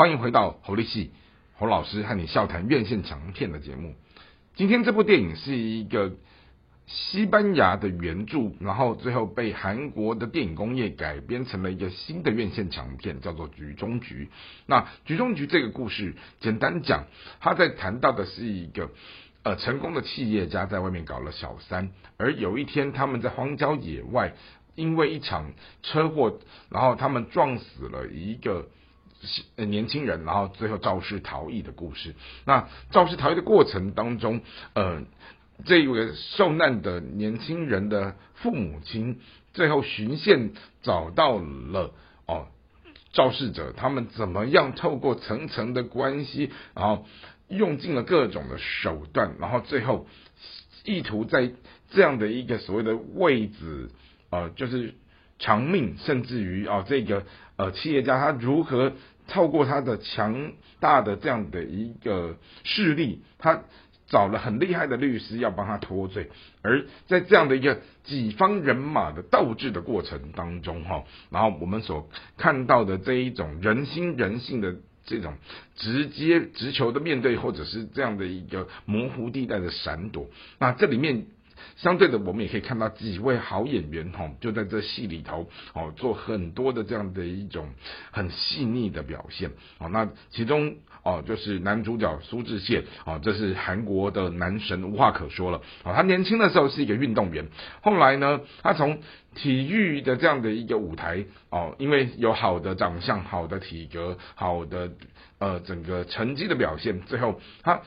欢迎回到侯立系侯老师和你笑谈院线强片的节目。今天这部电影是一个西班牙的原著，然后最后被韩国的电影工业改编成了一个新的院线强片，叫做《局中局》。那《局中局》这个故事，简单讲，他在谈到的是一个呃成功的企业家在外面搞了小三，而有一天他们在荒郊野外，因为一场车祸，然后他们撞死了一个。呃年轻人，然后最后肇事逃逸的故事。那肇事逃逸的过程当中，呃，这个受难的年轻人的父母亲，最后循线找到了哦肇事者，他们怎么样透过层层的关系，然后用尽了各种的手段，然后最后意图在这样的一个所谓的位置，呃，就是长命，甚至于啊这个呃企业家他如何。透过他的强大的这样的一个势力，他找了很厉害的律师要帮他脱罪，而在这样的一个几方人马的斗智的过程当中，哈，然后我们所看到的这一种人心人性的这种直接直球的面对，或者是这样的一个模糊地带的闪躲，那这里面。相对的，我们也可以看到几位好演员哈，就在这戏里头哦，做很多的这样的一种很细腻的表现哦。那其中哦，就是男主角苏志燮哦，这是韩国的男神，无话可说了哦。他年轻的时候是一个运动员，后来呢，他从体育的这样的一个舞台哦，因为有好的长相、好的体格、好的呃整个成绩的表现，最后他。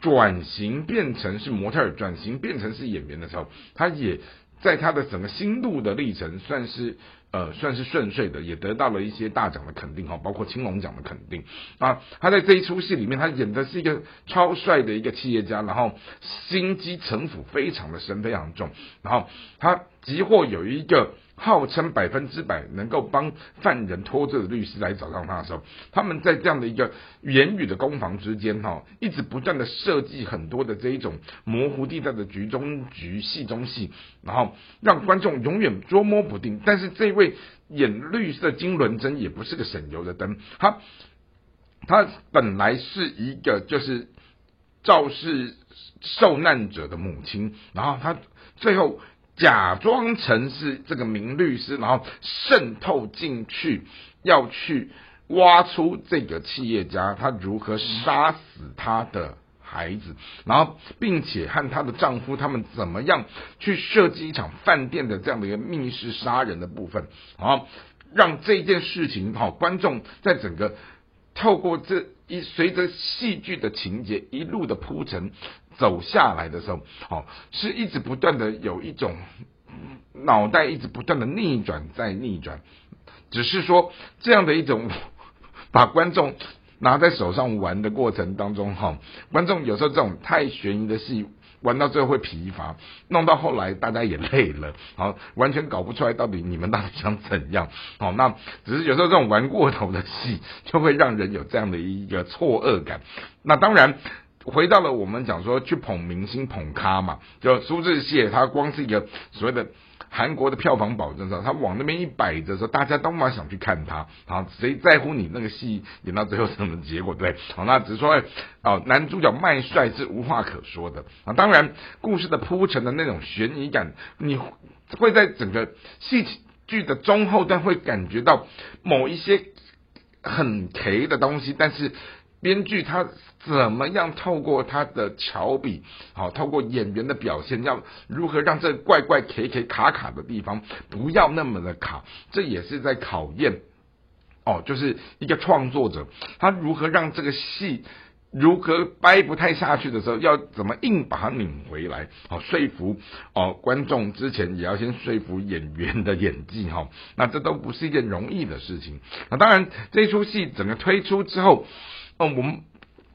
转型变成是模特儿，转型变成是演员的时候，他也在他的整个心路的历程，算是呃算是顺遂的，也得到了一些大奖的肯定哈，包括青龙奖的肯定啊。他在这一出戏里面，他演的是一个超帅的一个企业家，然后心机城府非常的深，非常重，然后他即或有一个。号称百分之百能够帮犯人脱罪的律师来找到他的时候，他们在这样的一个言语的攻防之间，哈，一直不断的设计很多的这一种模糊地带的局中局、戏中戏，然后让观众永远捉摸不定。但是这位演绿色金轮针也不是个省油的灯，他他本来是一个就是肇事受难者的母亲，然后他最后。假装成是这个名律师，然后渗透进去，要去挖出这个企业家他如何杀死他的孩子，然后并且和她的丈夫他们怎么样去设计一场饭店的这样的一个密室杀人的部分，好让这件事情好观众在整个透过这一随着戏剧的情节一路的铺陈。走下来的时候，哦，是一直不断的有一种脑袋一直不断的逆转再逆转，只是说这样的一种 把观众拿在手上玩的过程当中，哈，观众有时候这种太悬疑的戏玩到最后会疲乏，弄到后来大家也累了，好，完全搞不出来到底你们到底想怎样，好，那只是有时候这种玩过头的戏就会让人有这样的一个错愕感，那当然。回到了我们讲说去捧明星捧咖嘛，就苏志燮他光是一个所谓的韩国的票房保证上，他往那边一摆着时候，大家都蛮想去看他。好，谁在乎你那个戏演到最后什么结果？对，好，那只是说哦，男主角卖帅是无话可说的啊。当然，故事的铺陈的那种悬疑感，你会在整个戏剧的中后段会感觉到某一些很 K 的东西，但是。编剧他怎么样透过他的巧笔，好，透过演员的表现，要如何让这怪怪、卡卡、卡卡的地方不要那么的卡？这也是在考验哦，就是一个创作者，他如何让这个戏如何掰不太下去的时候，要怎么硬把它拧回来？好，说服哦观众之前也要先说服演员的演技哈，那这都不是一件容易的事情。那当然，这出戏整个推出之后。那，我们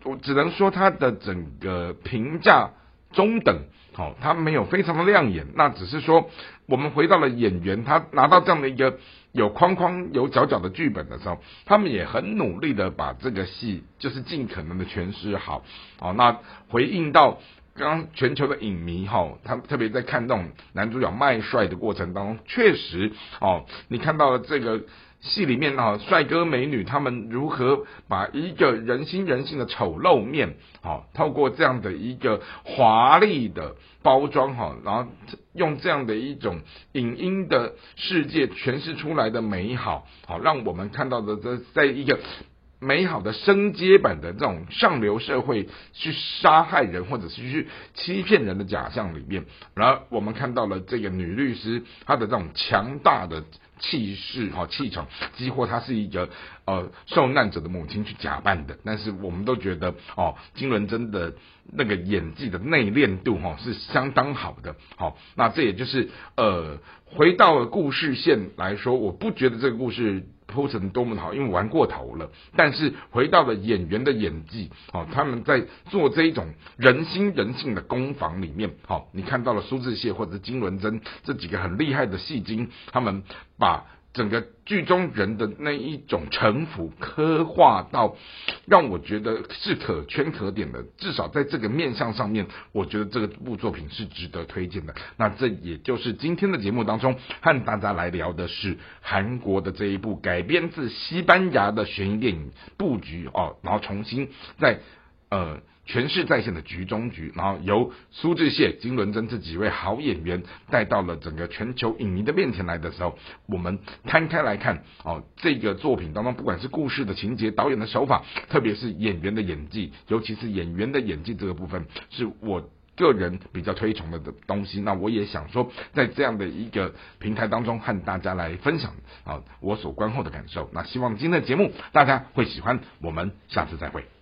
我只能说它的整个评价中等，好，他没有非常的亮眼。那只是说，我们回到了演员，他拿到这样的一个有框框有角角的剧本的时候，他们也很努力的把这个戏就是尽可能的诠释好。好，那回应到刚刚全球的影迷哈，他特别在看这种男主角卖帅的过程当中，确实哦，你看到了这个戏里面啊，帅哥美女他们如何把一个人心人性的丑陋面，哦，透过这样的一个华丽的包装哈，然后用这样的一种影音的世界诠释出来的美好，好，让我们看到的这在一个。美好的升阶版的这种上流社会去杀害人或者是去欺骗人的假象里面，然后我们看到了这个女律师她的这种强大的气势哈气场，几乎她是一个呃受难者的母亲去假扮的，但是我们都觉得哦金伦真的那个演技的内敛度哈是相当好的，好，那这也就是呃回到了故事线来说，我不觉得这个故事。铺成多么好，因为玩过头了。但是回到了演员的演技，哦，他们在做这一种人心人性的攻防里面，好，你看到了苏志燮或者金伦珍这几个很厉害的戏精，他们把。整个剧中人的那一种城府刻画到，让我觉得是可圈可点的。至少在这个面相上面，我觉得这个部作品是值得推荐的。那这也就是今天的节目当中和大家来聊的是韩国的这一部改编自西班牙的悬疑电影布局哦，然后重新在呃。全市在线的局中局，然后由苏志燮、金伦珍这几位好演员带到了整个全球影迷的面前来的时候，我们摊开来看哦，这个作品当中，不管是故事的情节、导演的手法，特别是演员的演技，尤其是演员的演技这个部分，是我个人比较推崇的的东西。那我也想说，在这样的一个平台当中，和大家来分享啊我所观后的感受。那希望今天的节目大家会喜欢，我们下次再会。